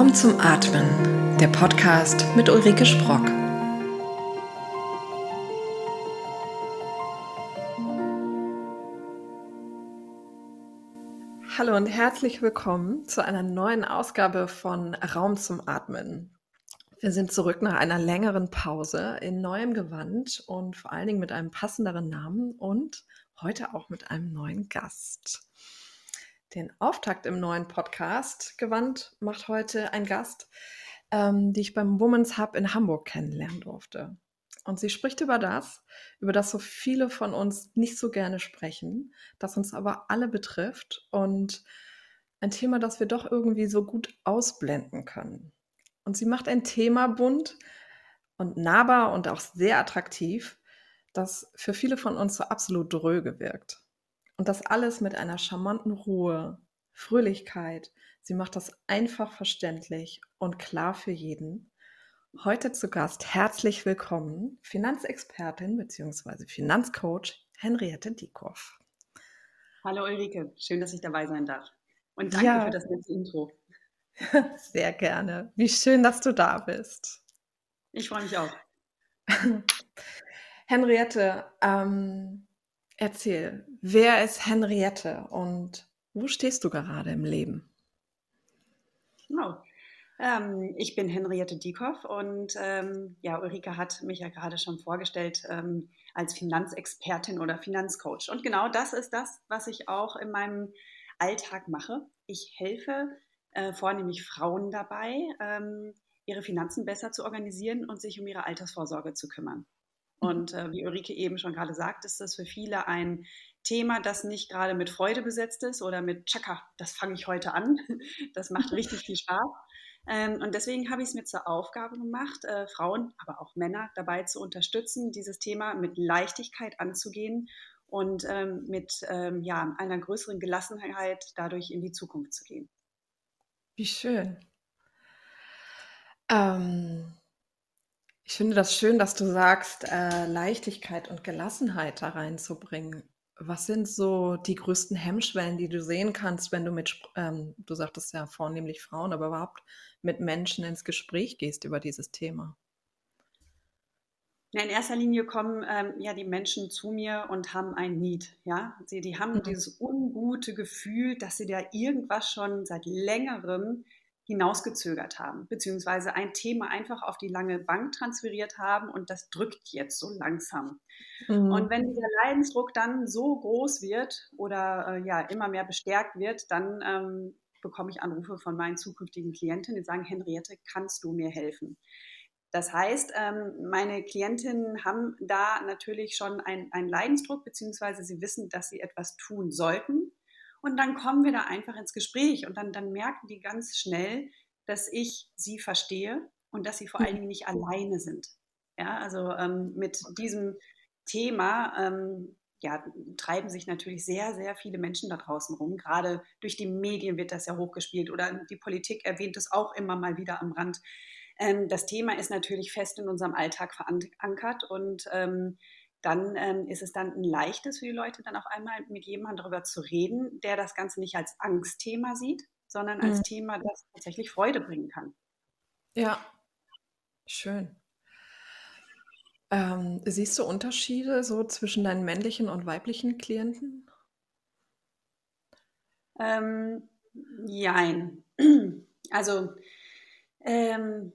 Raum zum Atmen, der Podcast mit Ulrike Sprock. Hallo und herzlich willkommen zu einer neuen Ausgabe von Raum zum Atmen. Wir sind zurück nach einer längeren Pause in neuem Gewand und vor allen Dingen mit einem passenderen Namen und heute auch mit einem neuen Gast. Den Auftakt im neuen Podcast Gewand macht heute ein Gast, ähm, die ich beim Women's Hub in Hamburg kennenlernen durfte. Und sie spricht über das, über das so viele von uns nicht so gerne sprechen, das uns aber alle betrifft und ein Thema, das wir doch irgendwie so gut ausblenden können. Und sie macht ein Thema bunt und nahbar und auch sehr attraktiv, das für viele von uns so absolut dröge wirkt. Und das alles mit einer charmanten Ruhe, Fröhlichkeit. Sie macht das einfach verständlich und klar für jeden. Heute zu Gast herzlich willkommen Finanzexpertin bzw. Finanzcoach Henriette Diekoff. Hallo Ulrike, schön, dass ich dabei sein darf. Und danke ja. für das nette Intro. Sehr gerne. Wie schön, dass du da bist. Ich freue mich auch. Henriette, ähm, Erzähl, wer ist Henriette und wo stehst du gerade im Leben? Genau. Ähm, ich bin Henriette Diekoff und ähm, ja, Ulrike hat mich ja gerade schon vorgestellt ähm, als Finanzexpertin oder Finanzcoach. Und genau das ist das, was ich auch in meinem Alltag mache. Ich helfe äh, vornehmlich Frauen dabei, ähm, ihre Finanzen besser zu organisieren und sich um ihre Altersvorsorge zu kümmern. Und äh, wie Ulrike eben schon gerade sagt, ist das für viele ein Thema, das nicht gerade mit Freude besetzt ist oder mit Chaka, das fange ich heute an. Das macht richtig viel Spaß. Ähm, und deswegen habe ich es mir zur Aufgabe gemacht, äh, Frauen, aber auch Männer dabei zu unterstützen, dieses Thema mit Leichtigkeit anzugehen und ähm, mit ähm, ja, einer größeren Gelassenheit dadurch in die Zukunft zu gehen. Wie schön. Ähm, ich finde das schön, dass du sagst, äh, Leichtigkeit und Gelassenheit da reinzubringen. Was sind so die größten Hemmschwellen, die du sehen kannst, wenn du mit, ähm, du sagtest ja vornehmlich Frauen, aber überhaupt mit Menschen ins Gespräch gehst über dieses Thema? in erster Linie kommen ähm, ja die Menschen zu mir und haben ein Need. Ja? Sie, die haben mhm. dieses ungute Gefühl, dass sie da irgendwas schon seit längerem hinausgezögert haben, beziehungsweise ein Thema einfach auf die lange Bank transferiert haben und das drückt jetzt so langsam. Mhm. Und wenn dieser Leidensdruck dann so groß wird oder äh, ja immer mehr bestärkt wird, dann ähm, bekomme ich Anrufe von meinen zukünftigen Klientinnen, die sagen, Henriette, kannst du mir helfen? Das heißt, ähm, meine Klientinnen haben da natürlich schon einen Leidensdruck, beziehungsweise sie wissen, dass sie etwas tun sollten. Und dann kommen wir da einfach ins Gespräch und dann, dann merken die ganz schnell, dass ich sie verstehe und dass sie vor allen Dingen nicht alleine sind. Ja, also ähm, mit diesem Thema ähm, ja, treiben sich natürlich sehr, sehr viele Menschen da draußen rum. Gerade durch die Medien wird das ja hochgespielt oder die Politik erwähnt es auch immer mal wieder am Rand. Ähm, das Thema ist natürlich fest in unserem Alltag verankert und ähm, dann ähm, ist es dann ein leichtes für die Leute, dann auf einmal mit jemandem darüber zu reden, der das Ganze nicht als Angstthema sieht, sondern als mhm. Thema, das tatsächlich Freude bringen kann. Ja, schön. Ähm, siehst du Unterschiede so zwischen deinen männlichen und weiblichen Klienten? Ähm, jein. Also ähm,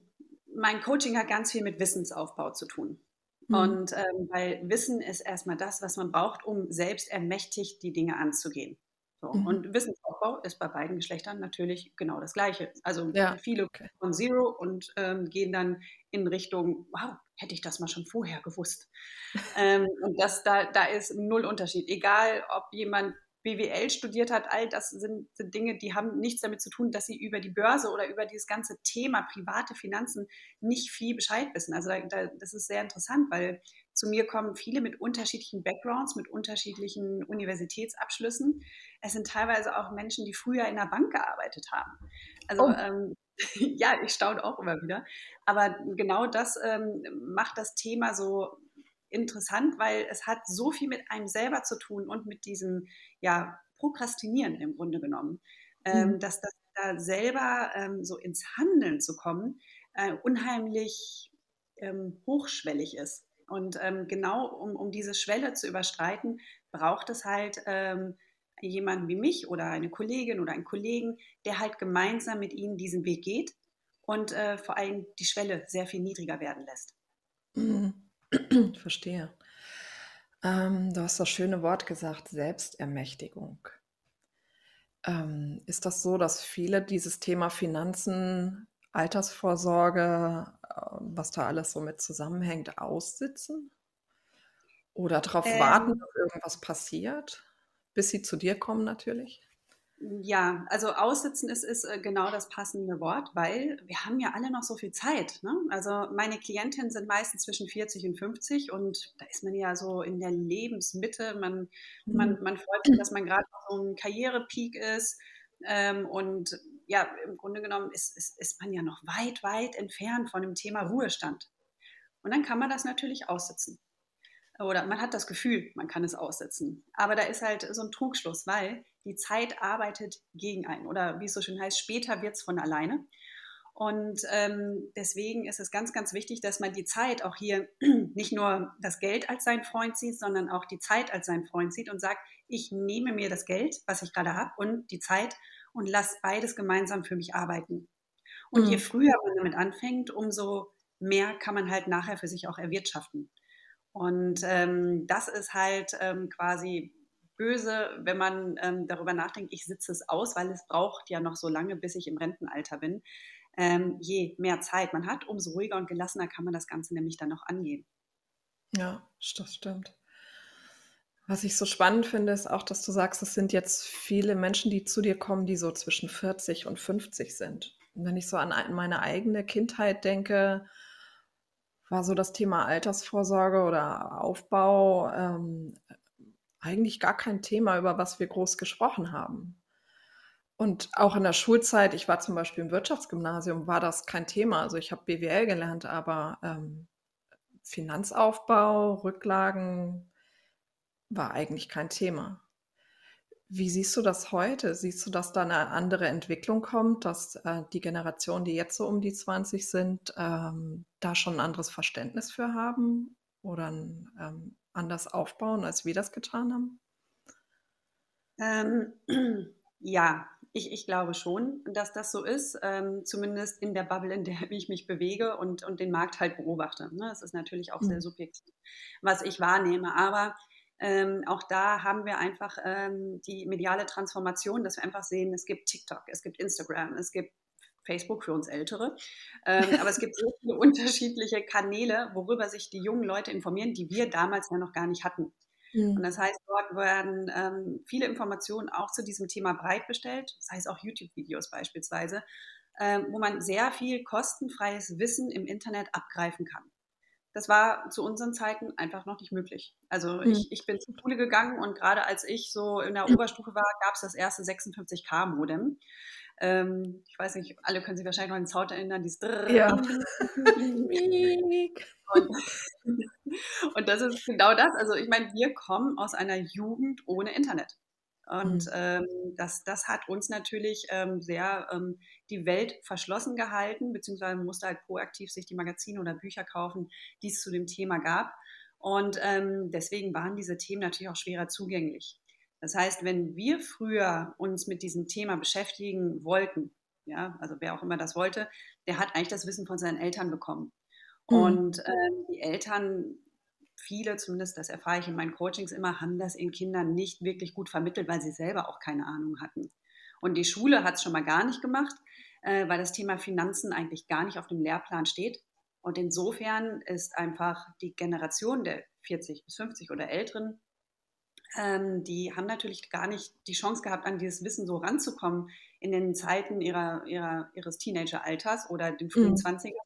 mein Coaching hat ganz viel mit Wissensaufbau zu tun. Mhm. Und ähm, weil Wissen ist erstmal das, was man braucht, um selbst ermächtigt die Dinge anzugehen. So. Mhm. Und Wissensaufbau ist bei beiden Geschlechtern natürlich genau das Gleiche. Also ja. viele okay. von Zero und ähm, gehen dann in Richtung, wow, hätte ich das mal schon vorher gewusst. ähm, und das, da, da ist null Unterschied. Egal, ob jemand BWL studiert hat, all das sind, sind, Dinge, die haben nichts damit zu tun, dass sie über die Börse oder über dieses ganze Thema private Finanzen nicht viel Bescheid wissen. Also da, da, das ist sehr interessant, weil zu mir kommen viele mit unterschiedlichen Backgrounds, mit unterschiedlichen Universitätsabschlüssen. Es sind teilweise auch Menschen, die früher in der Bank gearbeitet haben. Also oh. ähm, ja, ich staune auch immer wieder. Aber genau das ähm, macht das Thema so interessant, weil es hat so viel mit einem selber zu tun und mit diesem ja, Prokrastinieren im Grunde genommen, ähm, mhm. dass, dass, da selber ähm, so ins Handeln zu kommen, äh, unheimlich ähm, hochschwellig ist. Und genau um, um diese Schwelle zu überstreiten, braucht es halt jemanden wie mich oder eine Kollegin oder einen Kollegen, der halt gemeinsam mit ihnen diesen Weg geht und äh, vor allem die Schwelle sehr viel niedriger werden lässt. Mhm. Verstehe. Ähm, du hast das schöne Wort gesagt, Selbstermächtigung. Ähm, ist das so, dass viele dieses Thema Finanzen, Altersvorsorge, äh, was da alles so mit zusammenhängt, aussitzen? Oder darauf ähm, warten, dass irgendwas passiert, bis sie zu dir kommen natürlich? Ja, also aussitzen ist, ist äh, genau das passende Wort, weil wir haben ja alle noch so viel Zeit. Ne? Also meine Klientinnen sind meistens zwischen 40 und 50 und da ist man ja so in der Lebensmitte. Man, mhm. man, man freut sich, dass man gerade auf so einem Karrierepeak ist. Ähm, und ja, im Grunde genommen ist, ist, ist man ja noch weit, weit entfernt von dem Thema Ruhestand. Und dann kann man das natürlich aussitzen. Oder man hat das Gefühl, man kann es aussetzen. Aber da ist halt so ein Trugschluss, weil die Zeit arbeitet gegen einen. Oder wie es so schön heißt, später wird es von alleine. Und ähm, deswegen ist es ganz, ganz wichtig, dass man die Zeit auch hier nicht nur das Geld als sein Freund sieht, sondern auch die Zeit als sein Freund sieht und sagt, ich nehme mir das Geld, was ich gerade habe, und die Zeit und lasse beides gemeinsam für mich arbeiten. Und mhm. je früher man damit anfängt, umso mehr kann man halt nachher für sich auch erwirtschaften. Und ähm, das ist halt ähm, quasi böse, wenn man ähm, darüber nachdenkt, ich sitze es aus, weil es braucht ja noch so lange, bis ich im Rentenalter bin. Ähm, je mehr Zeit man hat, umso ruhiger und gelassener kann man das Ganze nämlich dann noch angehen. Ja, das stimmt. Was ich so spannend finde, ist auch, dass du sagst, es sind jetzt viele Menschen, die zu dir kommen, die so zwischen 40 und 50 sind. Und wenn ich so an meine eigene Kindheit denke, war so das Thema Altersvorsorge oder Aufbau ähm, eigentlich gar kein Thema, über was wir groß gesprochen haben. Und auch in der Schulzeit, ich war zum Beispiel im Wirtschaftsgymnasium, war das kein Thema. Also ich habe BWL gelernt, aber ähm, Finanzaufbau, Rücklagen war eigentlich kein Thema. Wie siehst du das heute? Siehst du, dass da eine andere Entwicklung kommt, dass äh, die Generation, die jetzt so um die 20 sind, ähm, da schon ein anderes Verständnis für haben oder ein, ähm, anders aufbauen, als wir das getan haben? Ähm, ja, ich, ich, glaube schon, dass das so ist, ähm, zumindest in der Bubble, in der ich mich bewege und, und den Markt halt beobachte. Ne? Das ist natürlich auch mhm. sehr subjektiv, was ich wahrnehme. Aber ähm, auch da haben wir einfach ähm, die mediale Transformation, dass wir einfach sehen, es gibt TikTok, es gibt Instagram, es gibt Facebook für uns Ältere. Ähm, aber es gibt so viele unterschiedliche Kanäle, worüber sich die jungen Leute informieren, die wir damals ja noch gar nicht hatten. Mhm. Und das heißt, dort werden ähm, viele Informationen auch zu diesem Thema bereitgestellt, das heißt auch YouTube-Videos beispielsweise, ähm, wo man sehr viel kostenfreies Wissen im Internet abgreifen kann. Das war zu unseren Zeiten einfach noch nicht möglich. Also mhm. ich, ich bin zur Schule gegangen und gerade als ich so in der Oberstufe war, gab es das erste 56K-Modem. Ähm, ich weiß nicht, alle können sich wahrscheinlich noch an den Sound erinnern, dieses Drrrr. Ja. und, und das ist genau das. Also ich meine, wir kommen aus einer Jugend ohne Internet. Und mhm. ähm, das, das hat uns natürlich ähm, sehr ähm, die Welt verschlossen gehalten, beziehungsweise musste halt proaktiv sich die Magazine oder Bücher kaufen, die es zu dem Thema gab. Und ähm, deswegen waren diese Themen natürlich auch schwerer zugänglich. Das heißt, wenn wir früher uns mit diesem Thema beschäftigen wollten, ja, also wer auch immer das wollte, der hat eigentlich das Wissen von seinen Eltern bekommen. Mhm. Und ähm, die Eltern viele, zumindest das erfahre ich in meinen Coachings immer, haben das ihren Kindern nicht wirklich gut vermittelt, weil sie selber auch keine Ahnung hatten. Und die Schule hat es schon mal gar nicht gemacht, äh, weil das Thema Finanzen eigentlich gar nicht auf dem Lehrplan steht. Und insofern ist einfach die Generation der 40 bis 50 oder Älteren, ähm, die haben natürlich gar nicht die Chance gehabt, an dieses Wissen so ranzukommen in den Zeiten ihrer, ihrer, ihres Teenageralters oder den frühen mhm. 20er.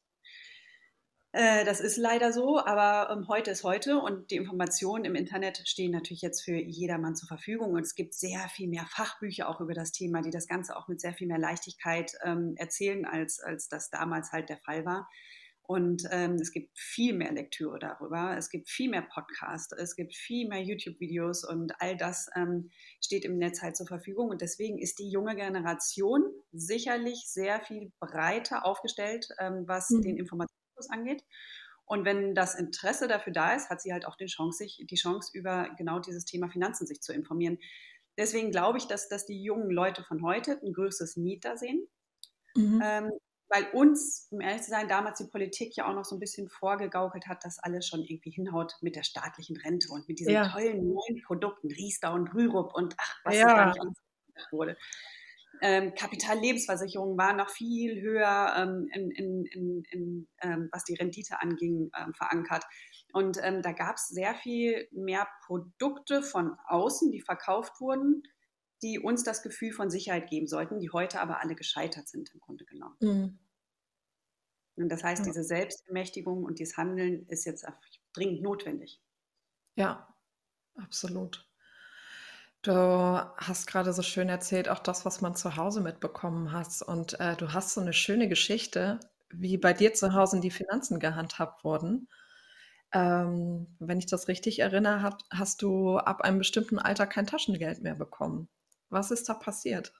Äh, das ist leider so, aber ähm, heute ist heute und die Informationen im Internet stehen natürlich jetzt für jedermann zur Verfügung und es gibt sehr viel mehr Fachbücher auch über das Thema, die das Ganze auch mit sehr viel mehr Leichtigkeit ähm, erzählen, als, als das damals halt der Fall war. Und ähm, es gibt viel mehr Lektüre darüber, es gibt viel mehr Podcasts, es gibt viel mehr YouTube-Videos und all das ähm, steht im Netz halt zur Verfügung. Und deswegen ist die junge Generation sicherlich sehr viel breiter aufgestellt, ähm, was mhm. den Informationsfluss angeht. Und wenn das Interesse dafür da ist, hat sie halt auch die Chance, sich, die Chance über genau dieses Thema Finanzen sich zu informieren. Deswegen glaube ich, dass, dass die jungen Leute von heute ein größeres Need da sehen. Mhm. Ähm, weil uns, um ehrlich zu sein, damals die Politik ja auch noch so ein bisschen vorgegaukelt hat, dass alles schon irgendwie hinhaut mit der staatlichen Rente und mit diesen ja. tollen neuen Produkten, Riester und Rürup und ach, was ja. da nicht alles wurde. Ähm, Kapitallebensversicherungen waren noch viel höher, ähm, in, in, in, ähm, was die Rendite anging, ähm, verankert. Und ähm, da gab es sehr viel mehr Produkte von außen, die verkauft wurden, die uns das Gefühl von Sicherheit geben sollten, die heute aber alle gescheitert sind im Grunde genommen. Mhm. Und das heißt, diese Selbstermächtigung und dieses Handeln ist jetzt dringend notwendig. Ja, absolut. Du hast gerade so schön erzählt, auch das, was man zu Hause mitbekommen hast. Und äh, du hast so eine schöne Geschichte, wie bei dir zu Hause die Finanzen gehandhabt wurden. Ähm, wenn ich das richtig erinnere, hast du ab einem bestimmten Alter kein Taschengeld mehr bekommen. Was ist da passiert?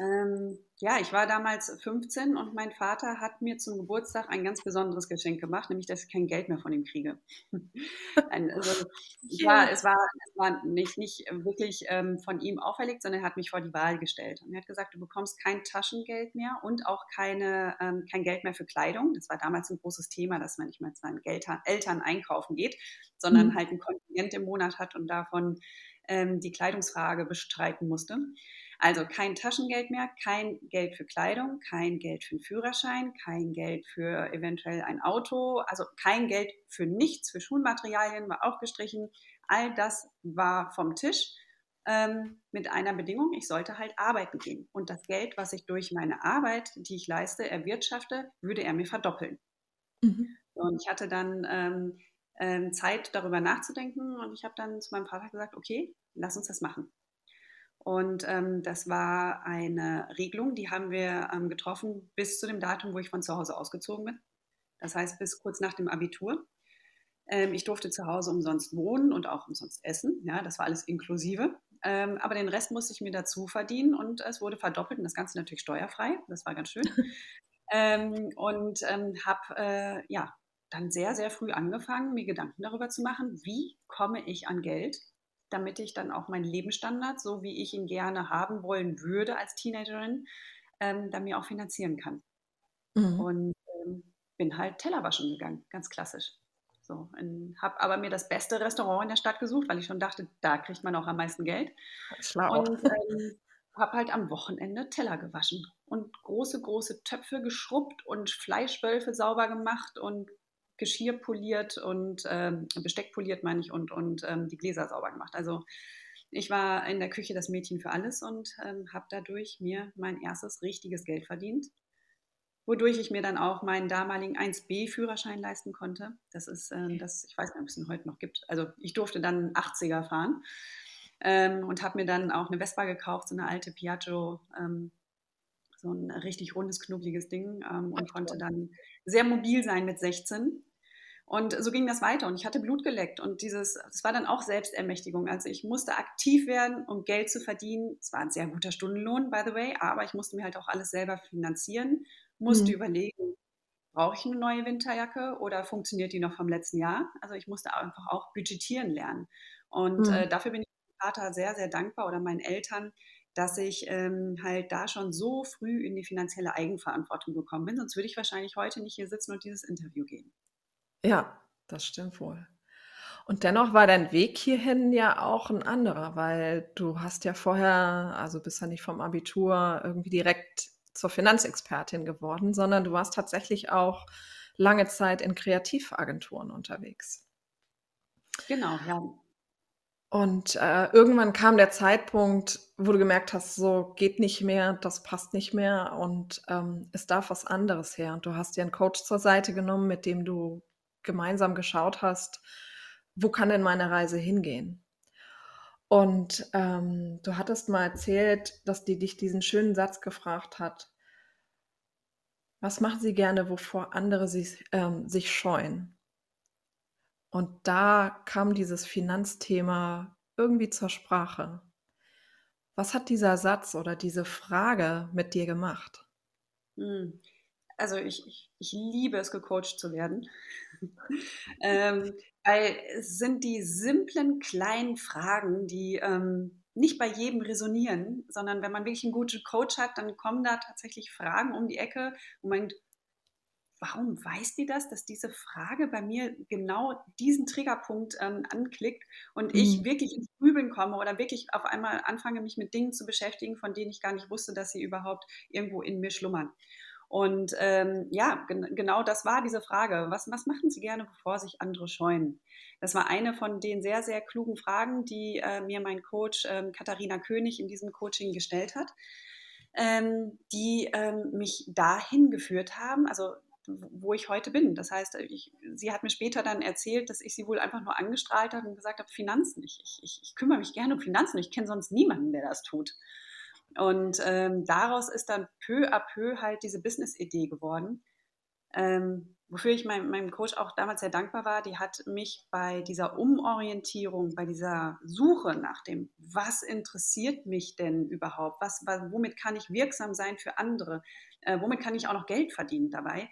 Ähm, ja, ich war damals 15 und mein Vater hat mir zum Geburtstag ein ganz besonderes Geschenk gemacht, nämlich, dass ich kein Geld mehr von ihm kriege. also, ja, es war, es war nicht, nicht wirklich ähm, von ihm auferlegt, sondern er hat mich vor die Wahl gestellt. Und er hat gesagt, du bekommst kein Taschengeld mehr und auch keine, ähm, kein Geld mehr für Kleidung. Das war damals ein großes Thema, dass man nicht mal zu seinen Eltern, Eltern einkaufen geht, sondern mhm. halt ein Kontingent im Monat hat und davon ähm, die Kleidungsfrage bestreiten musste. Also kein Taschengeld mehr, kein Geld für Kleidung, kein Geld für einen Führerschein, kein Geld für eventuell ein Auto, also kein Geld für nichts, für Schulmaterialien war auch gestrichen. All das war vom Tisch ähm, mit einer Bedingung, ich sollte halt arbeiten gehen. Und das Geld, was ich durch meine Arbeit, die ich leiste, erwirtschafte, würde er mir verdoppeln. Mhm. Und ich hatte dann ähm, ähm, Zeit, darüber nachzudenken. Und ich habe dann zu meinem Vater gesagt, okay, lass uns das machen. Und ähm, das war eine Regelung, die haben wir ähm, getroffen bis zu dem Datum, wo ich von zu Hause ausgezogen bin. Das heißt, bis kurz nach dem Abitur. Ähm, ich durfte zu Hause umsonst wohnen und auch umsonst essen. Ja, das war alles inklusive. Ähm, aber den Rest musste ich mir dazu verdienen und es wurde verdoppelt und das Ganze natürlich steuerfrei. Das war ganz schön. Ähm, und ähm, habe äh, ja, dann sehr, sehr früh angefangen, mir Gedanken darüber zu machen, wie komme ich an Geld, damit ich dann auch meinen Lebensstandard, so wie ich ihn gerne haben wollen würde als Teenagerin, ähm, dann mir auch finanzieren kann. Mhm. Und ähm, bin halt Tellerwaschen gegangen, ganz klassisch. So, habe aber mir das beste Restaurant in der Stadt gesucht, weil ich schon dachte, da kriegt man auch am meisten Geld. Schlau. Und ähm, habe halt am Wochenende Teller gewaschen und große, große Töpfe geschrubbt und Fleischwölfe sauber gemacht und Geschirr poliert und ähm, Besteck poliert, meine ich, und, und ähm, die Gläser sauber gemacht. Also ich war in der Küche das Mädchen für alles und ähm, habe dadurch mir mein erstes richtiges Geld verdient, wodurch ich mir dann auch meinen damaligen 1B-Führerschein leisten konnte. Das ist äh, das, ich weiß nicht, ob es ihn heute noch gibt. Also ich durfte dann 80er fahren ähm, und habe mir dann auch eine Vespa gekauft, so eine alte Piaggio ähm, so ein richtig rundes, knubbeliges Ding ähm, und konnte dann sehr mobil sein mit 16. Und so ging das weiter und ich hatte Blut geleckt und dieses, das war dann auch Selbstermächtigung. Also ich musste aktiv werden, um Geld zu verdienen. Es war ein sehr guter Stundenlohn, by the way, aber ich musste mir halt auch alles selber finanzieren, musste mhm. überlegen, brauche ich eine neue Winterjacke oder funktioniert die noch vom letzten Jahr? Also ich musste einfach auch budgetieren lernen. Und mhm. äh, dafür bin ich meinem Vater sehr, sehr dankbar oder meinen Eltern, dass ich ähm, halt da schon so früh in die finanzielle Eigenverantwortung gekommen bin. Sonst würde ich wahrscheinlich heute nicht hier sitzen und dieses Interview geben. Ja, das stimmt wohl. Und dennoch war dein Weg hierhin ja auch ein anderer, weil du hast ja vorher, also bist ja nicht vom Abitur irgendwie direkt zur Finanzexpertin geworden, sondern du warst tatsächlich auch lange Zeit in Kreativagenturen unterwegs. Genau, ja. Und äh, irgendwann kam der Zeitpunkt, wo du gemerkt hast, so geht nicht mehr, das passt nicht mehr und ähm, es darf was anderes her. Und du hast dir einen Coach zur Seite genommen, mit dem du gemeinsam geschaut hast, wo kann denn meine Reise hingehen? Und ähm, du hattest mal erzählt, dass die dich diesen schönen Satz gefragt hat. Was machen Sie gerne, wovor andere sich, ähm, sich scheuen? Und da kam dieses Finanzthema irgendwie zur Sprache. Was hat dieser Satz oder diese Frage mit dir gemacht? Hm. Also ich, ich, ich liebe es, gecoacht zu werden. ähm, weil es sind die simplen kleinen Fragen, die ähm, nicht bei jedem resonieren, sondern wenn man wirklich einen guten Coach hat, dann kommen da tatsächlich Fragen um die Ecke und man denkt, warum weiß die das, dass diese Frage bei mir genau diesen Triggerpunkt ähm, anklickt und mhm. ich wirklich ins Grübeln komme oder wirklich auf einmal anfange, mich mit Dingen zu beschäftigen, von denen ich gar nicht wusste, dass sie überhaupt irgendwo in mir schlummern. Und ähm, ja, gen genau das war diese Frage. Was, was machen Sie gerne, bevor sich andere scheuen? Das war eine von den sehr, sehr klugen Fragen, die äh, mir mein Coach ähm, Katharina König in diesem Coaching gestellt hat, ähm, die ähm, mich dahin geführt haben, also wo ich heute bin. Das heißt, ich, sie hat mir später dann erzählt, dass ich sie wohl einfach nur angestrahlt habe und gesagt habe, Finanzen. Ich, ich, ich kümmere mich gerne um Finanzen. Ich kenne sonst niemanden, der das tut. Und ähm, daraus ist dann peu à peu halt diese Business-Idee geworden, ähm, wofür ich mein, meinem Coach auch damals sehr dankbar war. Die hat mich bei dieser Umorientierung, bei dieser Suche nach dem, was interessiert mich denn überhaupt, was, womit kann ich wirksam sein für andere, äh, womit kann ich auch noch Geld verdienen dabei,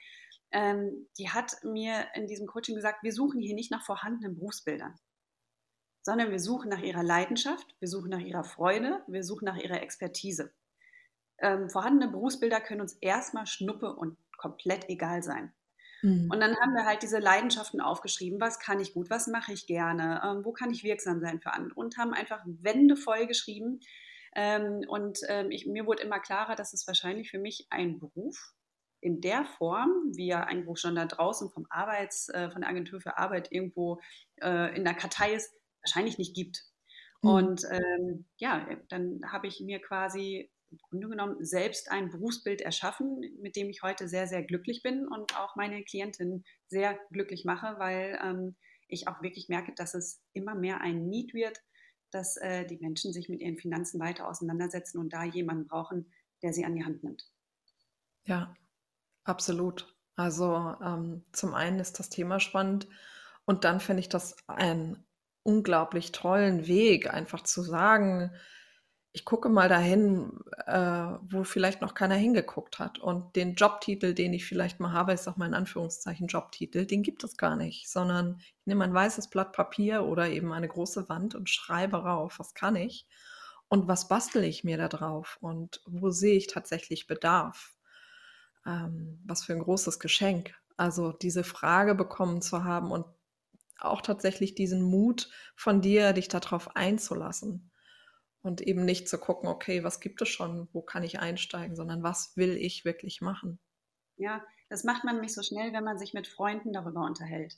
ähm, die hat mir in diesem Coaching gesagt, wir suchen hier nicht nach vorhandenen Berufsbildern sondern wir suchen nach ihrer Leidenschaft, wir suchen nach ihrer Freude, wir suchen nach ihrer Expertise. Ähm, vorhandene Berufsbilder können uns erstmal schnuppe und komplett egal sein. Mhm. Und dann haben wir halt diese Leidenschaften aufgeschrieben, was kann ich gut, was mache ich gerne, ähm, wo kann ich wirksam sein für andere und haben einfach Wände voll geschrieben. Ähm, und ähm, ich, mir wurde immer klarer, dass es wahrscheinlich für mich ein Beruf in der Form, wie er irgendwo schon da draußen vom Arbeits, äh, von der Agentur für Arbeit irgendwo äh, in der Kartei ist, wahrscheinlich nicht gibt. Mhm. Und ähm, ja, dann habe ich mir quasi im Grunde genommen selbst ein Berufsbild erschaffen, mit dem ich heute sehr, sehr glücklich bin und auch meine Klientin sehr glücklich mache, weil ähm, ich auch wirklich merke, dass es immer mehr ein Need wird, dass äh, die Menschen sich mit ihren Finanzen weiter auseinandersetzen und da jemanden brauchen, der sie an die Hand nimmt. Ja, absolut. Also ähm, zum einen ist das Thema spannend und dann finde ich das ein unglaublich tollen Weg, einfach zu sagen, ich gucke mal dahin, äh, wo vielleicht noch keiner hingeguckt hat. Und den Jobtitel, den ich vielleicht mal habe, ist auch mal in Anführungszeichen Jobtitel, den gibt es gar nicht, sondern ich nehme ein weißes Blatt Papier oder eben eine große Wand und schreibe rauf, was kann ich und was bastel ich mir da drauf und wo sehe ich tatsächlich Bedarf. Ähm, was für ein großes Geschenk. Also diese Frage bekommen zu haben und auch tatsächlich diesen Mut von dir, dich darauf einzulassen. Und eben nicht zu gucken, okay, was gibt es schon, wo kann ich einsteigen, sondern was will ich wirklich machen. Ja, das macht man nämlich so schnell, wenn man sich mit Freunden darüber unterhält.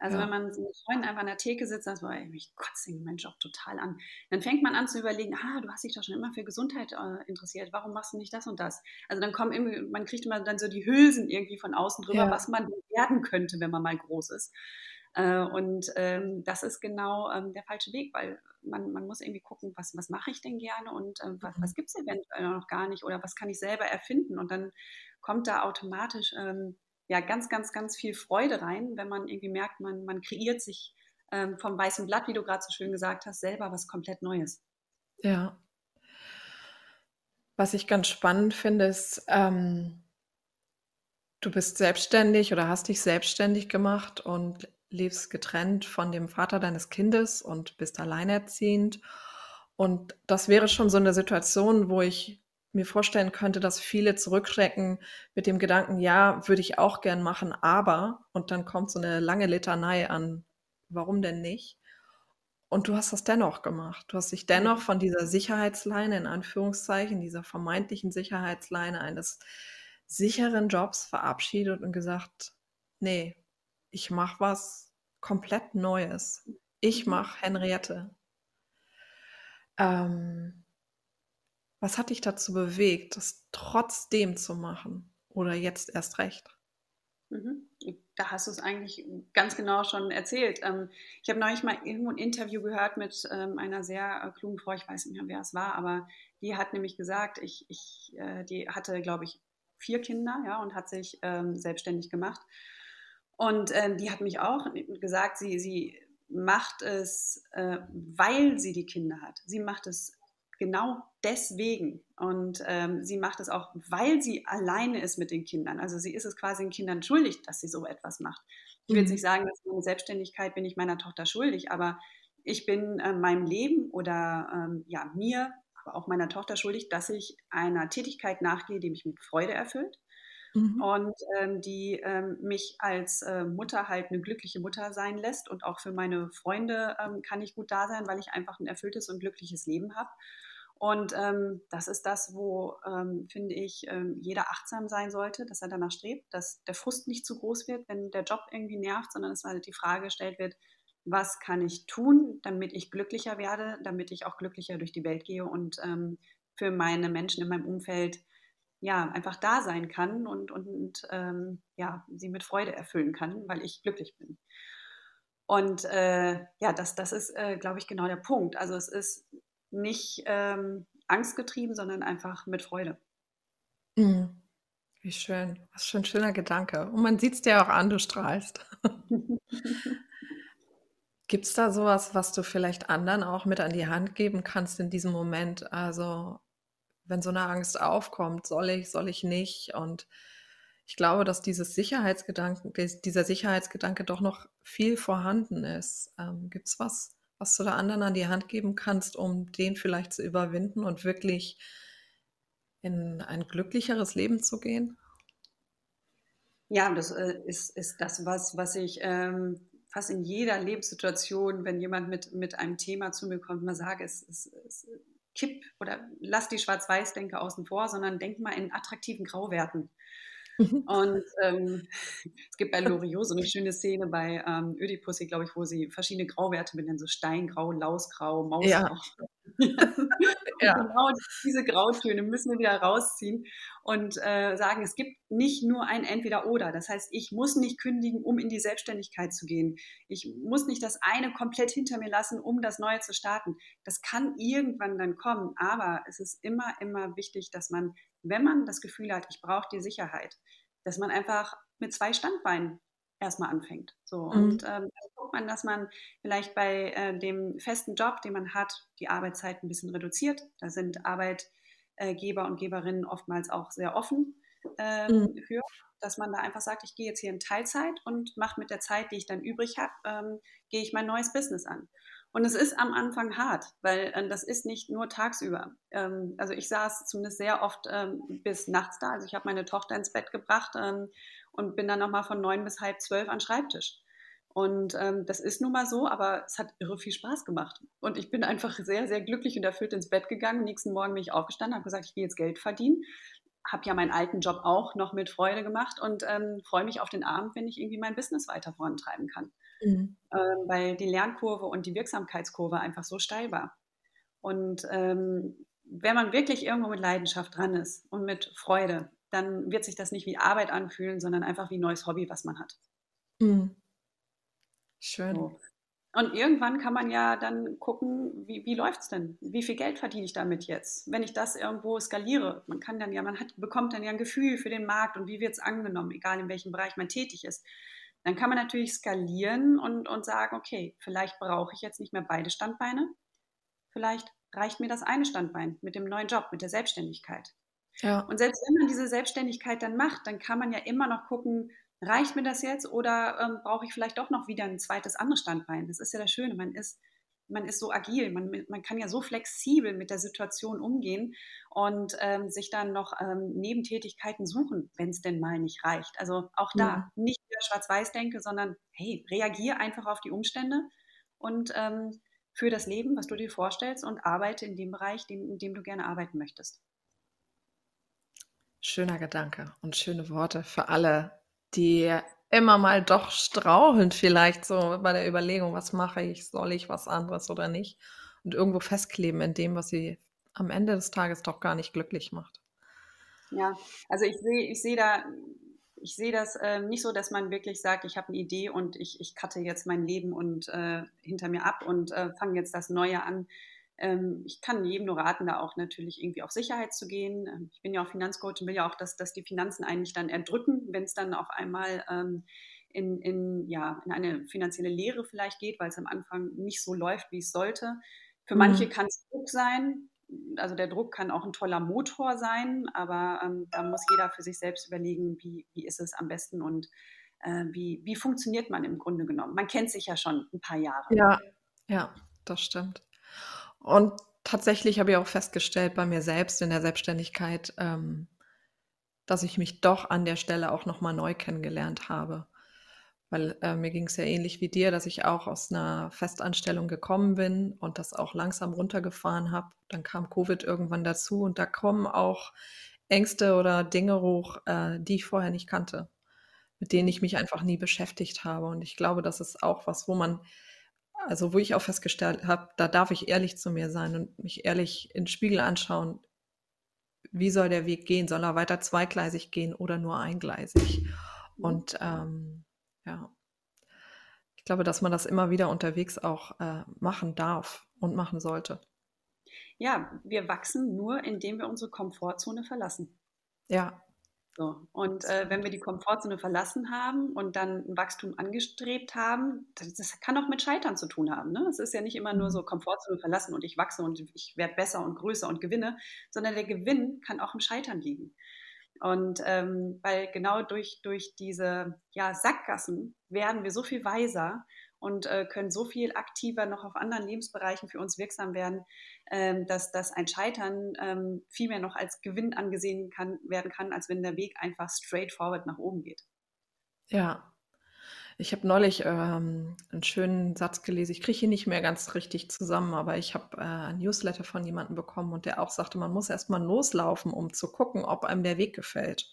Also ja. wenn man mit Freunden einfach an der Theke sitzt, das war ey, mich kotzt den Mensch auch total an. Dann fängt man an zu überlegen, ah, du hast dich doch schon immer für Gesundheit äh, interessiert, warum machst du nicht das und das? Also dann kommen irgendwie, man kriegt immer dann so die Hülsen irgendwie von außen drüber, ja. was man werden könnte, wenn man mal groß ist. Äh, und ähm, das ist genau ähm, der falsche Weg, weil man, man muss irgendwie gucken, was, was mache ich denn gerne und äh, was, was mhm. gibt es eventuell noch gar nicht oder was kann ich selber erfinden. Und dann kommt da automatisch ähm, ja ganz, ganz, ganz viel Freude rein, wenn man irgendwie merkt, man, man kreiert sich vom weißen Blatt, wie du gerade so schön gesagt hast, selber was komplett Neues. Ja. Was ich ganz spannend finde, ist, du bist selbstständig oder hast dich selbstständig gemacht und lebst getrennt von dem Vater deines Kindes und bist alleinerziehend. Und das wäre schon so eine Situation, wo ich mir vorstellen könnte, dass viele zurückschrecken mit dem Gedanken, ja, würde ich auch gern machen, aber, und dann kommt so eine lange Litanei an, warum denn nicht? Und du hast das dennoch gemacht. Du hast dich dennoch von dieser Sicherheitsleine, in Anführungszeichen, dieser vermeintlichen Sicherheitsleine eines sicheren Jobs verabschiedet und gesagt, nee, ich mache was komplett Neues. Ich mhm. mache Henriette. Ähm, was hat dich dazu bewegt, das trotzdem zu machen? Oder jetzt erst recht? Mhm. Da hast du es eigentlich ganz genau schon erzählt. Ähm, ich habe neulich mal irgendwo ein Interview gehört mit ähm, einer sehr äh, klugen Frau, ich weiß nicht mehr, wer es war, aber die hat nämlich gesagt, ich, ich, äh, die hatte, glaube ich, vier Kinder, ja, und hat sich ähm, selbstständig gemacht. Und ähm, die hat mich auch gesagt, sie, sie macht es, äh, weil sie die Kinder hat. Sie macht es genau deswegen. Und ähm, sie macht es auch, weil sie alleine ist mit den Kindern. Also sie ist es quasi den Kindern schuldig, dass sie so etwas macht. Ich will jetzt mhm. nicht sagen, dass meine Selbstständigkeit bin ich meiner Tochter schuldig, aber ich bin äh, meinem Leben oder ähm, ja, mir, aber auch meiner Tochter schuldig, dass ich einer Tätigkeit nachgehe, die mich mit Freude erfüllt. Mhm. Und ähm, die ähm, mich als äh, Mutter halt eine glückliche Mutter sein lässt. Und auch für meine Freunde ähm, kann ich gut da sein, weil ich einfach ein erfülltes und glückliches Leben habe. Und ähm, das ist das, wo, ähm, finde ich, ähm, jeder achtsam sein sollte, dass er danach strebt, dass der Frust nicht zu groß wird, wenn der Job irgendwie nervt, sondern dass halt die Frage gestellt wird, was kann ich tun, damit ich glücklicher werde, damit ich auch glücklicher durch die Welt gehe und ähm, für meine Menschen in meinem Umfeld ja einfach da sein kann und, und ähm, ja, sie mit Freude erfüllen kann, weil ich glücklich bin. Und äh, ja, das, das ist, äh, glaube ich, genau der Punkt. Also es ist nicht ähm, angstgetrieben, sondern einfach mit Freude. Mhm. Wie schön. Was für ein schöner Gedanke. Und man sieht es dir auch an, du strahlst. Gibt es da sowas, was du vielleicht anderen auch mit an die Hand geben kannst in diesem Moment? Also, wenn so eine Angst aufkommt, soll ich, soll ich nicht? Und ich glaube, dass dieses Sicherheitsgedanken, dieser Sicherheitsgedanke doch noch viel vorhanden ist. Ähm, Gibt es was, was du da anderen an die Hand geben kannst, um den vielleicht zu überwinden und wirklich in ein glücklicheres Leben zu gehen? Ja, das äh, ist, ist das, was, was ich ähm, fast in jeder Lebenssituation, wenn jemand mit, mit einem Thema zu mir kommt, mal sage, es, es, es kipp oder lass die Schwarz-Weiß-Denke außen vor, sondern denk mal in attraktiven Grauwerten. Mhm. Und ähm, es gibt bei Loriot so eine schöne Szene bei ähm, Ödipussy, glaube ich, wo sie verschiedene Grauwerte benennen, so Steingrau, Lausgrau, Mausgrau. Ja. ja. Genau diese Grautöne müssen wir wieder rausziehen und äh, sagen, es gibt nicht nur ein Entweder-Oder. Das heißt, ich muss nicht kündigen, um in die Selbstständigkeit zu gehen. Ich muss nicht das eine komplett hinter mir lassen, um das Neue zu starten. Das kann irgendwann dann kommen, aber es ist immer, immer wichtig, dass man, wenn man das Gefühl hat, ich brauche die Sicherheit, dass man einfach mit zwei Standbeinen erstmal anfängt. So. Mhm. Und ähm, dann guckt man, dass man vielleicht bei äh, dem festen Job, den man hat, die Arbeitszeit ein bisschen reduziert. Da sind Arbeitgeber und Geberinnen oftmals auch sehr offen äh, mhm. für, dass man da einfach sagt, ich gehe jetzt hier in Teilzeit und mache mit der Zeit, die ich dann übrig habe, ähm, gehe ich mein neues Business an. Und es ist am Anfang hart, weil äh, das ist nicht nur tagsüber. Ähm, also ich saß zumindest sehr oft ähm, bis nachts da. Also ich habe meine Tochter ins Bett gebracht ähm, und bin dann nochmal von neun bis halb zwölf an Schreibtisch. Und ähm, das ist nun mal so, aber es hat irre viel Spaß gemacht. Und ich bin einfach sehr, sehr glücklich und erfüllt ins Bett gegangen. nächsten Morgen bin ich aufgestanden, habe gesagt, ich will jetzt Geld verdienen. Habe ja meinen alten Job auch noch mit Freude gemacht und ähm, freue mich auf den Abend, wenn ich irgendwie mein Business weiter vorantreiben kann. Mhm. Ähm, weil die Lernkurve und die Wirksamkeitskurve einfach so steil war. Und ähm, wenn man wirklich irgendwo mit Leidenschaft dran ist und mit Freude, dann wird sich das nicht wie Arbeit anfühlen, sondern einfach wie ein neues Hobby, was man hat. Mhm. Schön. So. Und irgendwann kann man ja dann gucken, wie, wie läuft es denn? Wie viel Geld verdiene ich damit jetzt? Wenn ich das irgendwo skaliere, man kann dann ja, man hat, bekommt dann ja ein Gefühl für den Markt und wie wird es angenommen, egal in welchem Bereich man tätig ist. Dann kann man natürlich skalieren und, und sagen, okay, vielleicht brauche ich jetzt nicht mehr beide Standbeine. Vielleicht reicht mir das eine Standbein mit dem neuen Job, mit der Selbstständigkeit. Ja. Und selbst wenn man diese Selbstständigkeit dann macht, dann kann man ja immer noch gucken, reicht mir das jetzt oder ähm, brauche ich vielleicht doch noch wieder ein zweites anderes Standbein? Das ist ja das Schöne, man ist, man ist so agil, man, man kann ja so flexibel mit der Situation umgehen und ähm, sich dann noch ähm, Nebentätigkeiten suchen, wenn es denn mal nicht reicht. Also auch da ja. nicht wieder schwarz-weiß denke, sondern hey, reagiere einfach auf die Umstände und ähm, für das Leben, was du dir vorstellst und arbeite in dem Bereich, in dem du gerne arbeiten möchtest. Schöner Gedanke und schöne Worte für alle, die immer mal doch straucheln vielleicht so bei der Überlegung, was mache ich, soll ich was anderes oder nicht und irgendwo festkleben in dem, was sie am Ende des Tages doch gar nicht glücklich macht. Ja, also ich sehe ich seh da, ich sehe das äh, nicht so, dass man wirklich sagt, ich habe eine Idee und ich, ich cutte jetzt mein Leben und äh, hinter mir ab und äh, fange jetzt das Neue an. Ähm, ich kann jedem nur raten, da auch natürlich irgendwie auf Sicherheit zu gehen. Ähm, ich bin ja auch Finanzcoach und will ja auch, dass, dass die Finanzen eigentlich dann erdrücken, wenn es dann auf einmal ähm, in, in, ja, in eine finanzielle Lehre vielleicht geht, weil es am Anfang nicht so läuft, wie es sollte. Für mhm. manche kann es Druck sein. Also der Druck kann auch ein toller Motor sein, aber ähm, da muss jeder für sich selbst überlegen, wie, wie ist es am besten und äh, wie, wie funktioniert man im Grunde genommen. Man kennt sich ja schon ein paar Jahre. Ja, ja, das stimmt. Und tatsächlich habe ich auch festgestellt bei mir selbst in der Selbstständigkeit, ähm, dass ich mich doch an der Stelle auch nochmal neu kennengelernt habe. Weil äh, mir ging es ja ähnlich wie dir, dass ich auch aus einer Festanstellung gekommen bin und das auch langsam runtergefahren habe. Dann kam Covid irgendwann dazu und da kommen auch Ängste oder Dinge hoch, äh, die ich vorher nicht kannte, mit denen ich mich einfach nie beschäftigt habe. Und ich glaube, das ist auch was, wo man also wo ich auch festgestellt habe, da darf ich ehrlich zu mir sein und mich ehrlich in den Spiegel anschauen, wie soll der Weg gehen? Soll er weiter zweigleisig gehen oder nur eingleisig? Mhm. Und ähm, ja, ich glaube, dass man das immer wieder unterwegs auch äh, machen darf und machen sollte. Ja, wir wachsen nur, indem wir unsere Komfortzone verlassen. Ja, so. Und äh, wenn wir die Komfortzone verlassen haben und dann ein Wachstum angestrebt haben, das, das kann auch mit Scheitern zu tun haben. Ne? Es ist ja nicht immer nur so mhm. Komfortzone verlassen und ich wachse und ich werde besser und größer und gewinne, sondern der Gewinn kann auch im Scheitern liegen. Und ähm, weil genau durch, durch diese ja, Sackgassen werden wir so viel weiser und äh, können so viel aktiver noch auf anderen Lebensbereichen für uns wirksam werden, ähm, dass, dass ein Scheitern ähm, viel mehr noch als Gewinn angesehen kann, werden kann, als wenn der Weg einfach straight forward nach oben geht. Ja. Ich habe neulich ähm, einen schönen Satz gelesen. Ich kriege ihn nicht mehr ganz richtig zusammen, aber ich habe äh, ein Newsletter von jemandem bekommen und der auch sagte, man muss erst mal loslaufen, um zu gucken, ob einem der Weg gefällt.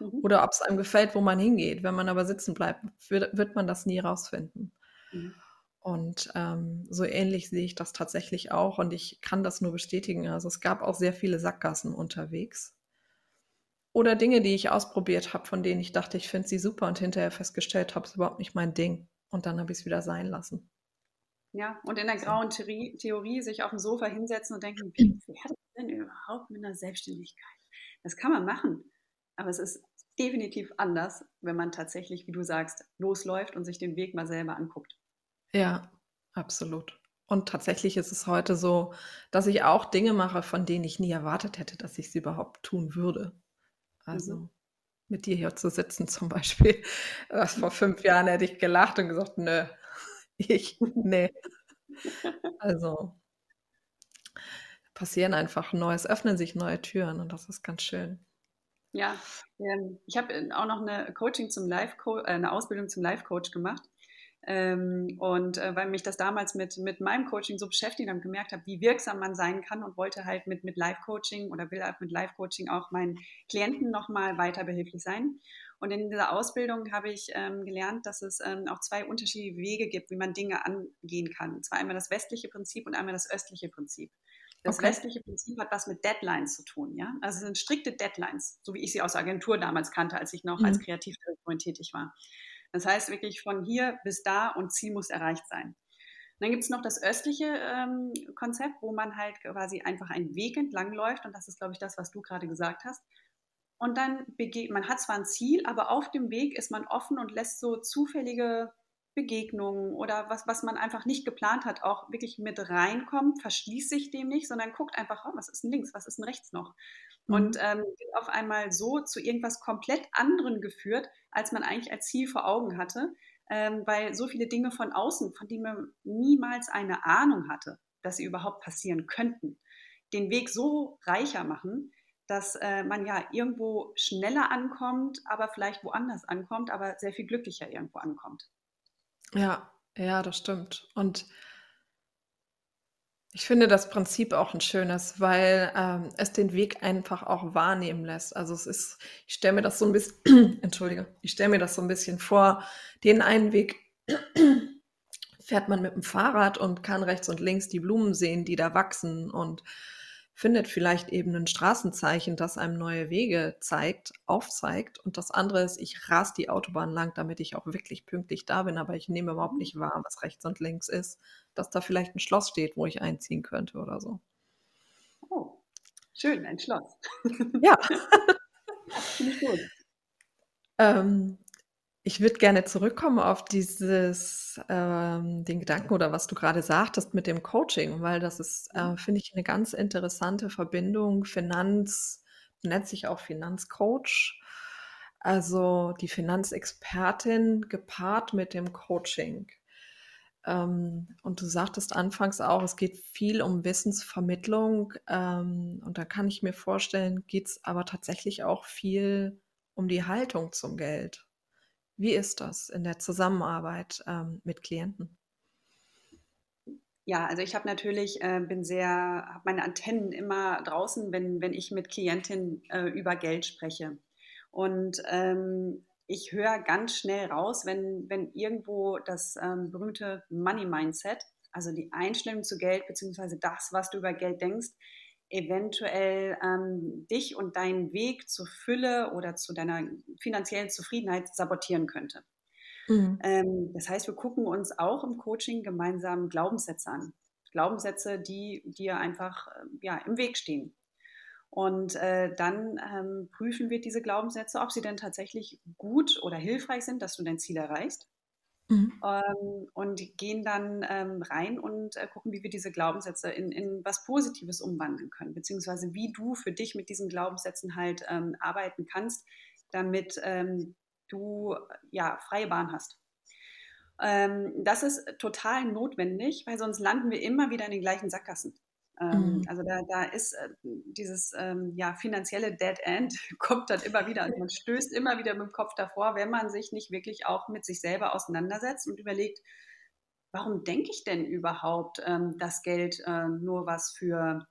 Mhm. Oder ob es einem gefällt, wo man hingeht. Wenn man aber sitzen bleibt, wird, wird man das nie rausfinden. Mhm. Und ähm, so ähnlich sehe ich das tatsächlich auch und ich kann das nur bestätigen. Also es gab auch sehr viele Sackgassen unterwegs. Oder Dinge, die ich ausprobiert habe, von denen ich dachte, ich finde sie super und hinterher festgestellt habe, es ist überhaupt nicht mein Ding. Und dann habe ich es wieder sein lassen. Ja, und in der grauen Theorie, Theorie sich auf dem Sofa hinsetzen und denken, wie werde ich denn überhaupt mit einer Selbstständigkeit? Das kann man machen, aber es ist definitiv anders, wenn man tatsächlich, wie du sagst, losläuft und sich den Weg mal selber anguckt. Ja, absolut. Und tatsächlich ist es heute so, dass ich auch Dinge mache, von denen ich nie erwartet hätte, dass ich sie überhaupt tun würde. Also mhm. mit dir hier zu sitzen zum Beispiel. Das vor fünf Jahren hätte ich gelacht und gesagt, nö, ich, nee. Also passieren einfach Neues, öffnen sich neue Türen und das ist ganz schön. Ja, ähm, ich habe auch noch eine Coaching zum Life äh, eine Ausbildung zum Life Coach gemacht. Ähm, und äh, weil mich das damals mit, mit meinem Coaching so beschäftigt und gemerkt habe, wie wirksam man sein kann und wollte halt mit, mit Live-Coaching oder will halt mit Live-Coaching auch meinen Klienten nochmal weiter behilflich sein. Und in dieser Ausbildung habe ich ähm, gelernt, dass es ähm, auch zwei unterschiedliche Wege gibt, wie man Dinge angehen kann. Und zwar einmal das westliche Prinzip und einmal das östliche Prinzip. Das okay. westliche Prinzip hat was mit Deadlines zu tun, ja. Also es sind strikte Deadlines, so wie ich sie aus der Agentur damals kannte, als ich noch mhm. als Kreativdirektorin tätig war. Das heißt wirklich von hier bis da und Ziel muss erreicht sein. Und dann gibt es noch das östliche ähm, Konzept, wo man halt quasi einfach einen Weg entlang läuft und das ist, glaube ich, das, was du gerade gesagt hast. Und dann begeht man hat zwar ein Ziel, aber auf dem Weg ist man offen und lässt so zufällige Begegnungen oder was, was man einfach nicht geplant hat, auch wirklich mit reinkommen, verschließt sich dem nicht, sondern guckt einfach, oh, was ist denn links, was ist denn rechts noch? Mhm. Und ähm, wird auf einmal so zu irgendwas komplett anderem geführt, als man eigentlich als Ziel vor Augen hatte, ähm, weil so viele Dinge von außen, von denen man niemals eine Ahnung hatte, dass sie überhaupt passieren könnten, den Weg so reicher machen, dass äh, man ja irgendwo schneller ankommt, aber vielleicht woanders ankommt, aber sehr viel glücklicher irgendwo ankommt. Ja, ja, das stimmt. Und ich finde das Prinzip auch ein schönes, weil ähm, es den Weg einfach auch wahrnehmen lässt. Also es ist, ich stelle mir das so ein bisschen, entschuldige, ich stelle mir das so ein bisschen vor, den einen Weg fährt man mit dem Fahrrad und kann rechts und links die Blumen sehen, die da wachsen und findet vielleicht eben ein Straßenzeichen, das einem neue Wege zeigt, aufzeigt. Und das andere ist, ich ras die Autobahn lang, damit ich auch wirklich pünktlich da bin, aber ich nehme überhaupt nicht wahr, was rechts und links ist, dass da vielleicht ein Schloss steht, wo ich einziehen könnte oder so. Oh, schön, ein Schloss. Ja. Finde ich gut. Ähm, ich würde gerne zurückkommen auf dieses, ähm, den Gedanken oder was du gerade sagtest mit dem Coaching, weil das ist, äh, mhm. finde ich, eine ganz interessante Verbindung. Finanz nennt sich auch Finanzcoach, also die Finanzexpertin gepaart mit dem Coaching. Ähm, und du sagtest anfangs auch, es geht viel um Wissensvermittlung. Ähm, und da kann ich mir vorstellen, geht es aber tatsächlich auch viel um die Haltung zum Geld. Wie ist das in der Zusammenarbeit ähm, mit Klienten? Ja, also ich habe natürlich, äh, bin sehr, habe meine Antennen immer draußen, wenn, wenn ich mit Klientinnen äh, über Geld spreche. Und ähm, ich höre ganz schnell raus, wenn, wenn irgendwo das ähm, berühmte Money Mindset, also die Einstellung zu Geld, beziehungsweise das, was du über Geld denkst, eventuell ähm, dich und deinen Weg zur Fülle oder zu deiner finanziellen Zufriedenheit sabotieren könnte. Mhm. Ähm, das heißt, wir gucken uns auch im Coaching gemeinsam Glaubenssätze an. Glaubenssätze, die dir einfach äh, ja, im Weg stehen. Und äh, dann ähm, prüfen wir diese Glaubenssätze, ob sie denn tatsächlich gut oder hilfreich sind, dass du dein Ziel erreichst. Mhm. Ähm, und gehen dann ähm, rein und äh, gucken, wie wir diese Glaubenssätze in, in was Positives umwandeln können, beziehungsweise wie du für dich mit diesen Glaubenssätzen halt ähm, arbeiten kannst, damit ähm, du ja freie Bahn hast. Das ist total notwendig, weil sonst landen wir immer wieder in den gleichen Sackgassen. Ähm, mhm. Also da, da ist äh, dieses ähm, ja, finanzielle Dead End, kommt dann immer wieder. Und man stößt immer wieder mit dem Kopf davor, wenn man sich nicht wirklich auch mit sich selber auseinandersetzt und überlegt, warum denke ich denn überhaupt, ähm, dass Geld äh, nur was für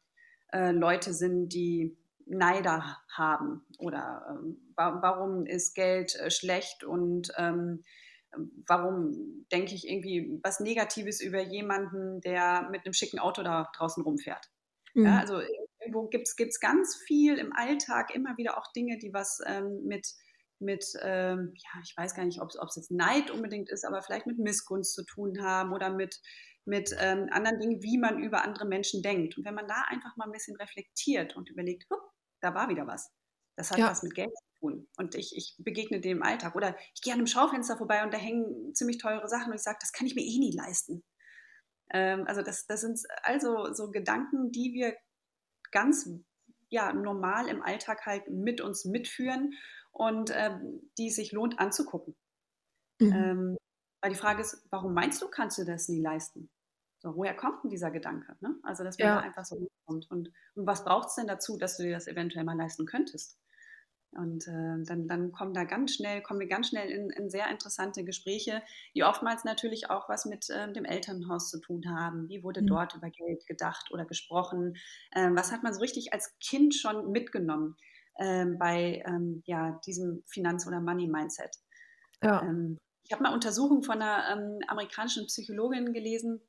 äh, Leute sind, die Neider haben? Oder wa warum ist Geld schlecht und warum denke ich irgendwie was Negatives über jemanden, der mit einem schicken Auto da draußen rumfährt. Mhm. Ja, also irgendwo gibt es ganz viel im Alltag, immer wieder auch Dinge, die was ähm, mit, mit ähm, ja, ich weiß gar nicht, ob es jetzt Neid unbedingt ist, aber vielleicht mit Missgunst zu tun haben oder mit, mit ähm, anderen Dingen, wie man über andere Menschen denkt. Und wenn man da einfach mal ein bisschen reflektiert und überlegt, da war wieder was. Das hat ja. was mit Geld zu tun. Und ich, ich begegne dem im Alltag. Oder ich gehe an einem Schaufenster vorbei und da hängen ziemlich teure Sachen und ich sage, das kann ich mir eh nie leisten. Ähm, also das, das sind also so Gedanken, die wir ganz ja, normal im Alltag halt mit uns mitführen und ähm, die sich lohnt anzugucken. Mhm. Ähm, weil die Frage ist, warum meinst du, kannst du das nie leisten? So, woher kommt denn dieser Gedanke? Ne? Also, dass man ja. da einfach so kommt. Und, und was braucht es denn dazu, dass du dir das eventuell mal leisten könntest? Und äh, dann, dann kommen da ganz schnell, kommen wir ganz schnell in, in sehr interessante Gespräche, die oftmals natürlich auch was mit äh, dem Elternhaus zu tun haben. Wie wurde mhm. dort über Geld gedacht oder gesprochen? Ähm, was hat man so richtig als Kind schon mitgenommen ähm, bei ähm, ja, diesem Finanz- oder Money-Mindset? Ja. Ähm, ich habe mal Untersuchungen von einer ähm, amerikanischen Psychologin gelesen,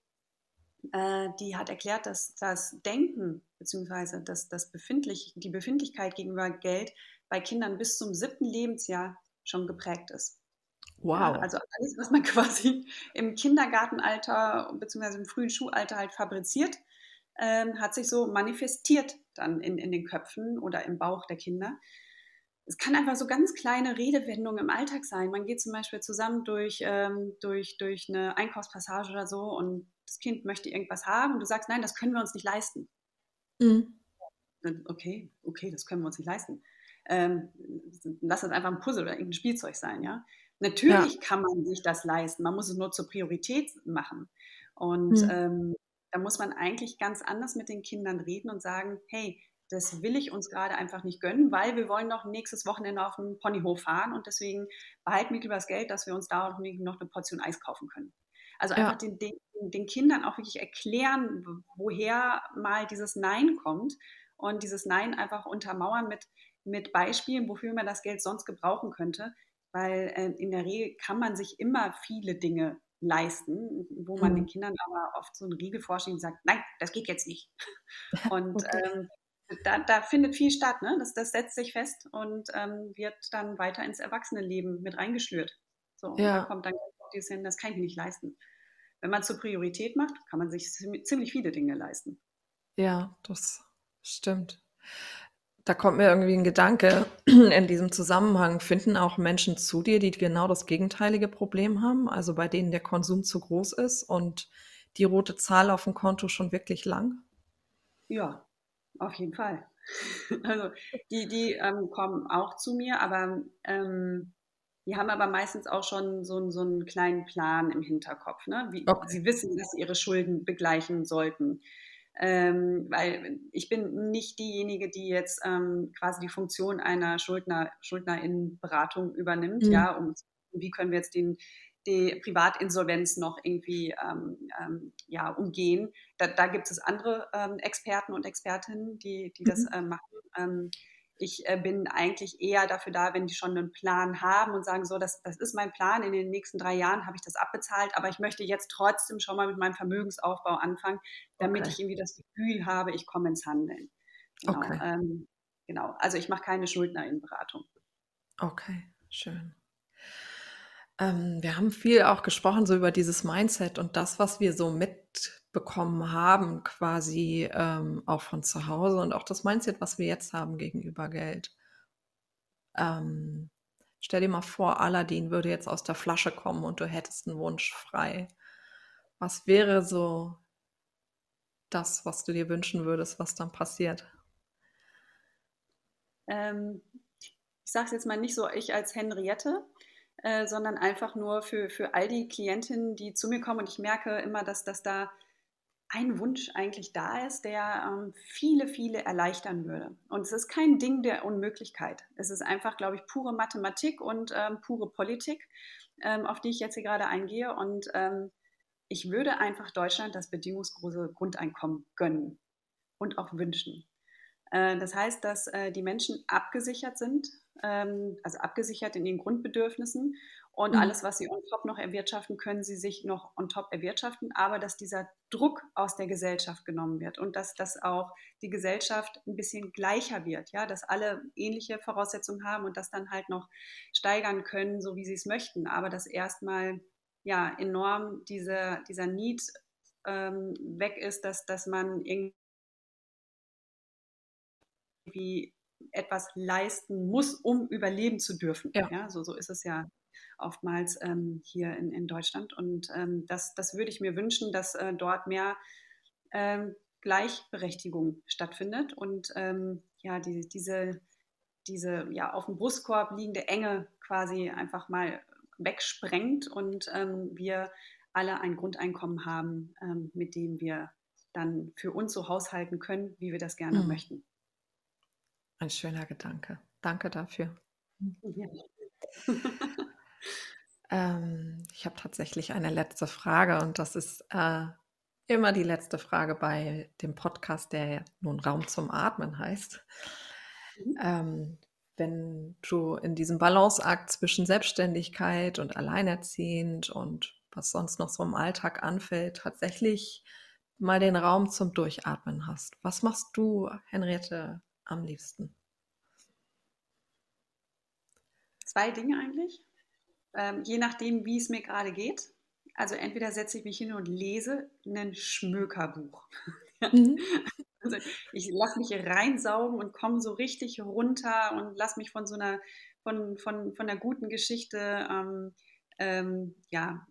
äh, die hat erklärt, dass das Denken bzw. Das, das Befindlich, die Befindlichkeit gegenüber Geld bei Kindern bis zum siebten Lebensjahr schon geprägt ist. Wow. Ja, also alles, was man quasi im Kindergartenalter bzw. im frühen Schulalter halt fabriziert, ähm, hat sich so manifestiert dann in, in den Köpfen oder im Bauch der Kinder. Es kann einfach so ganz kleine Redewendungen im Alltag sein. Man geht zum Beispiel zusammen durch, ähm, durch, durch eine Einkaufspassage oder so und das Kind möchte irgendwas haben und du sagst, nein, das können wir uns nicht leisten. Mhm. Okay, okay, das können wir uns nicht leisten ähm, lass es einfach ein Puzzle oder irgendein Spielzeug sein, ja. Natürlich ja. kann man sich das leisten, man muss es nur zur Priorität machen. Und mhm. ähm, da muss man eigentlich ganz anders mit den Kindern reden und sagen, hey, das will ich uns gerade einfach nicht gönnen, weil wir wollen noch nächstes Wochenende auf den Ponyhof fahren und deswegen behalten wir lieber das Geld, dass wir uns da noch eine Portion Eis kaufen können. Also einfach ja. den, den, den, Kindern auch wirklich erklären, woher mal dieses Nein kommt und dieses Nein einfach untermauern mit, mit Beispielen, wofür man das Geld sonst gebrauchen könnte, weil äh, in der Regel kann man sich immer viele Dinge leisten, wo man mhm. den Kindern aber oft so einen Riegel vorschiebt und sagt, nein, das geht jetzt nicht. Und okay. ähm, da, da, findet viel statt, ne? Das, das setzt sich fest und ähm, wird dann weiter ins Erwachsenenleben mit reingeschlürt. So, ja. da kommt dann dieses hin, das kann ich mir nicht leisten. Wenn man zur Priorität macht, kann man sich ziemlich viele Dinge leisten. Ja, das stimmt. Da kommt mir irgendwie ein Gedanke in diesem Zusammenhang. Finden auch Menschen zu dir, die genau das gegenteilige Problem haben, also bei denen der Konsum zu groß ist und die rote Zahl auf dem Konto schon wirklich lang? Ja, auf jeden Fall. Also die, die ähm, kommen auch zu mir, aber ähm, die haben aber meistens auch schon so, so einen kleinen Plan im Hinterkopf. Ne? Wie, okay. Sie wissen, dass sie ihre Schulden begleichen sollten. Ähm, weil ich bin nicht diejenige, die jetzt ähm, quasi die Funktion einer Schuldner, Schuldnerinnenberatung übernimmt, mhm. ja, um wie können wir jetzt den, die Privatinsolvenz noch irgendwie ähm, ähm, ja, umgehen. Da, da, gibt es andere ähm, Experten und Expertinnen, die, die das mhm. äh, machen. Ähm, ich äh, bin eigentlich eher dafür da, wenn die schon einen Plan haben und sagen, so, das, das ist mein Plan, in den nächsten drei Jahren habe ich das abbezahlt, aber ich möchte jetzt trotzdem schon mal mit meinem Vermögensaufbau anfangen, damit okay. ich irgendwie das Gefühl habe, ich komme ins Handeln. Genau, okay. ähm, genau. also ich mache keine Schuldnerinnenberatung. Okay, schön. Ähm, wir haben viel auch gesprochen so über dieses Mindset und das, was wir so mitbekommen haben, quasi ähm, auch von zu Hause und auch das Mindset, was wir jetzt haben gegenüber Geld. Ähm, stell dir mal vor, Aladdin würde jetzt aus der Flasche kommen und du hättest einen Wunsch frei. Was wäre so das, was du dir wünschen würdest, was dann passiert? Ähm, ich sage es jetzt mal nicht so ich als Henriette, äh, sondern einfach nur für, für all die Klientinnen, die zu mir kommen. Und ich merke immer, dass, dass da ein Wunsch eigentlich da ist, der ähm, viele, viele erleichtern würde. Und es ist kein Ding der Unmöglichkeit. Es ist einfach, glaube ich, pure Mathematik und ähm, pure Politik, ähm, auf die ich jetzt hier gerade eingehe. Und ähm, ich würde einfach Deutschland das bedingungslose Grundeinkommen gönnen und auch wünschen. Äh, das heißt, dass äh, die Menschen abgesichert sind also abgesichert in ihren Grundbedürfnissen. Und mhm. alles, was sie on top noch erwirtschaften, können sie sich noch on top erwirtschaften, aber dass dieser Druck aus der Gesellschaft genommen wird und dass das auch die Gesellschaft ein bisschen gleicher wird, ja, dass alle ähnliche Voraussetzungen haben und das dann halt noch steigern können, so wie sie es möchten, aber dass erstmal ja enorm diese, dieser Need ähm, weg ist, dass, dass man irgendwie etwas leisten muss, um überleben zu dürfen. Ja. ja so, so ist es ja oftmals ähm, hier in, in Deutschland. Und ähm, das, das würde ich mir wünschen, dass äh, dort mehr ähm, Gleichberechtigung stattfindet und ähm, ja, die, diese, diese ja, auf dem Brustkorb liegende Enge quasi einfach mal wegsprengt und ähm, wir alle ein Grundeinkommen haben, ähm, mit dem wir dann für uns so haushalten können, wie wir das gerne mhm. möchten. Ein schöner Gedanke. Danke dafür. Ja. ähm, ich habe tatsächlich eine letzte Frage und das ist äh, immer die letzte Frage bei dem Podcast, der nun Raum zum Atmen heißt. Mhm. Ähm, wenn du in diesem Balanceakt zwischen Selbstständigkeit und Alleinerziehend und was sonst noch so im Alltag anfällt, tatsächlich mal den Raum zum Durchatmen hast. Was machst du, Henriette, am liebsten? Zwei Dinge eigentlich, ähm, je nachdem, wie es mir gerade geht. Also entweder setze ich mich hin und lese ein Schmökerbuch. Mhm. also ich lasse mich reinsaugen und komme so richtig runter und lasse mich von so einer, von, von, von einer guten Geschichte ähm, ähm, ja,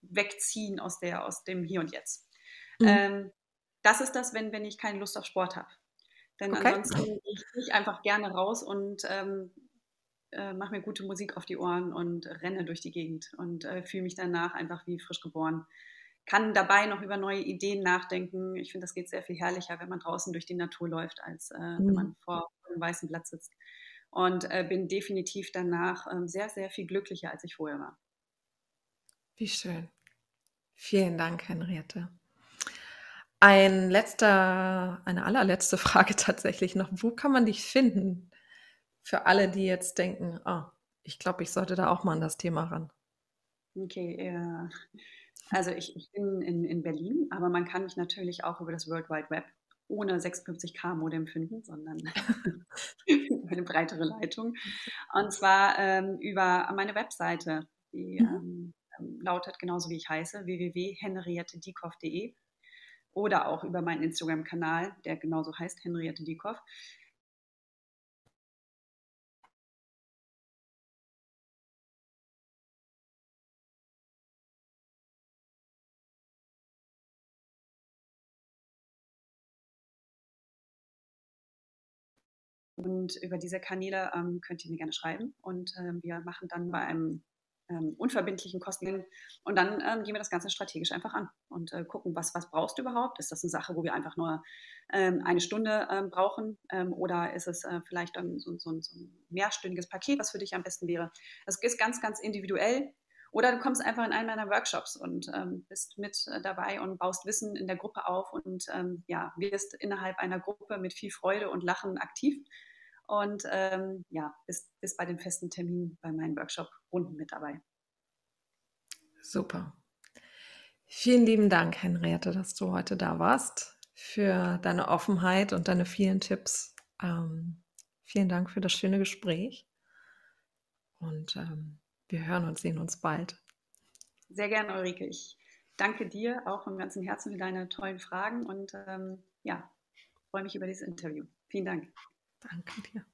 wegziehen aus, der, aus dem Hier und Jetzt. Mhm. Ähm, das ist das, wenn, wenn ich keine Lust auf Sport habe. Denn okay. ansonsten gehe ich einfach gerne raus und ähm, äh, mache mir gute Musik auf die Ohren und renne durch die Gegend und äh, fühle mich danach einfach wie frisch geboren. Kann dabei noch über neue Ideen nachdenken. Ich finde, das geht sehr viel herrlicher, wenn man draußen durch die Natur läuft, als äh, mhm. wenn man vor einem weißen Blatt sitzt. Und äh, bin definitiv danach ähm, sehr, sehr viel glücklicher, als ich vorher war. Wie schön. Vielen Dank, Henriette. Ein letzter, eine allerletzte Frage tatsächlich noch. Wo kann man dich finden? Für alle, die jetzt denken, ah, ich glaube, ich sollte da auch mal an das Thema ran. Okay, ja. Also ich, ich bin in, in Berlin, aber man kann mich natürlich auch über das World Wide Web ohne 56K Modem finden, sondern eine breitere Leitung. Und zwar ähm, über meine Webseite, die mhm. ähm, lautet genauso wie ich heiße, www.henriettediekoff.de oder auch über meinen Instagram-Kanal, der genauso heißt, Henriette Diekoff. Und über diese Kanäle ähm, könnt ihr mir gerne schreiben. Und ähm, wir machen dann bei einem ähm, unverbindlichen Kosten und dann ähm, gehen wir das Ganze strategisch einfach an und äh, gucken, was, was brauchst du überhaupt? Ist das eine Sache, wo wir einfach nur ähm, eine Stunde ähm, brauchen oder ist es äh, vielleicht dann so, so, so, ein mehrstündiges Paket, was für dich am besten wäre? Das ist ganz, ganz individuell. Oder du kommst einfach in einen meiner Workshops und bist mit äh, dabei und baust Wissen in der Gruppe auf und ja, wirst innerhalb einer Gruppe mit viel Freude und Lachen aktiv und ähm, ja, bist, bist bei den festen Terminen bei meinen Workshop-Runden mit dabei. Super. Vielen lieben Dank, Henriette, dass du heute da warst, für deine Offenheit und deine vielen Tipps. Ähm, vielen Dank für das schöne Gespräch. Und ähm, wir hören und sehen uns bald. Sehr gerne, Ulrike. Ich danke dir auch von ganzem Herzen für deine tollen Fragen und ähm, ja, freue mich über dieses Interview. Vielen Dank. Danke dir.